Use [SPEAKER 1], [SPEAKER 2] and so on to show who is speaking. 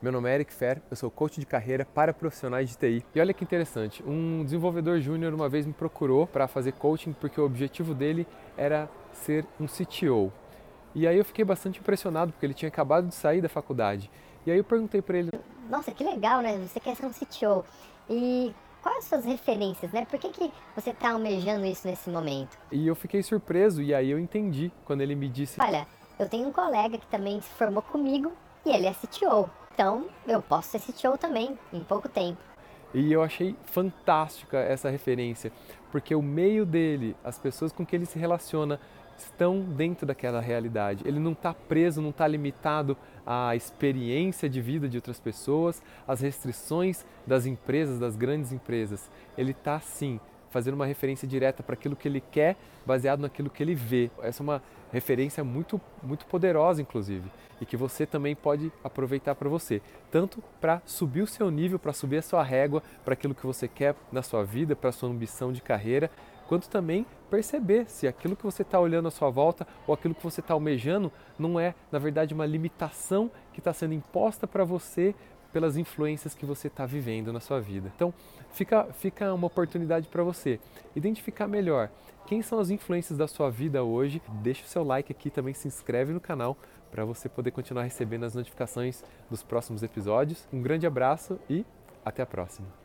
[SPEAKER 1] Meu nome é Eric Fer, eu sou coach de carreira para profissionais de TI. E olha que interessante, um desenvolvedor júnior uma vez me procurou para fazer coaching porque o objetivo dele era ser um CTO. E aí eu fiquei bastante impressionado porque ele tinha acabado de sair da faculdade. E aí eu perguntei para ele:
[SPEAKER 2] Nossa, que legal, né? Você quer ser um CTO. E quais as suas referências, né? Por que, que você está almejando isso nesse momento?
[SPEAKER 1] E eu fiquei surpreso e aí eu entendi quando ele me disse:
[SPEAKER 2] Olha, eu tenho um colega que também se formou comigo e ele é CTO. Então eu posso ser CTO também em pouco tempo.
[SPEAKER 1] E eu achei fantástica essa referência, porque o meio dele, as pessoas com que ele se relaciona, estão dentro daquela realidade. Ele não está preso, não está limitado à experiência de vida de outras pessoas, às restrições das empresas, das grandes empresas. Ele está sim fazendo uma referência direta para aquilo que ele quer, baseado naquilo que ele vê. Essa é uma referência muito, muito poderosa, inclusive, e que você também pode aproveitar para você, tanto para subir o seu nível, para subir a sua régua, para aquilo que você quer na sua vida, para a sua ambição de carreira, quanto também perceber se aquilo que você está olhando à sua volta ou aquilo que você está almejando não é, na verdade, uma limitação que está sendo imposta para você pelas influências que você está vivendo na sua vida. Então, fica, fica uma oportunidade para você identificar melhor quem são as influências da sua vida hoje. Deixa o seu like aqui, também se inscreve no canal para você poder continuar recebendo as notificações dos próximos episódios. Um grande abraço e até a próxima.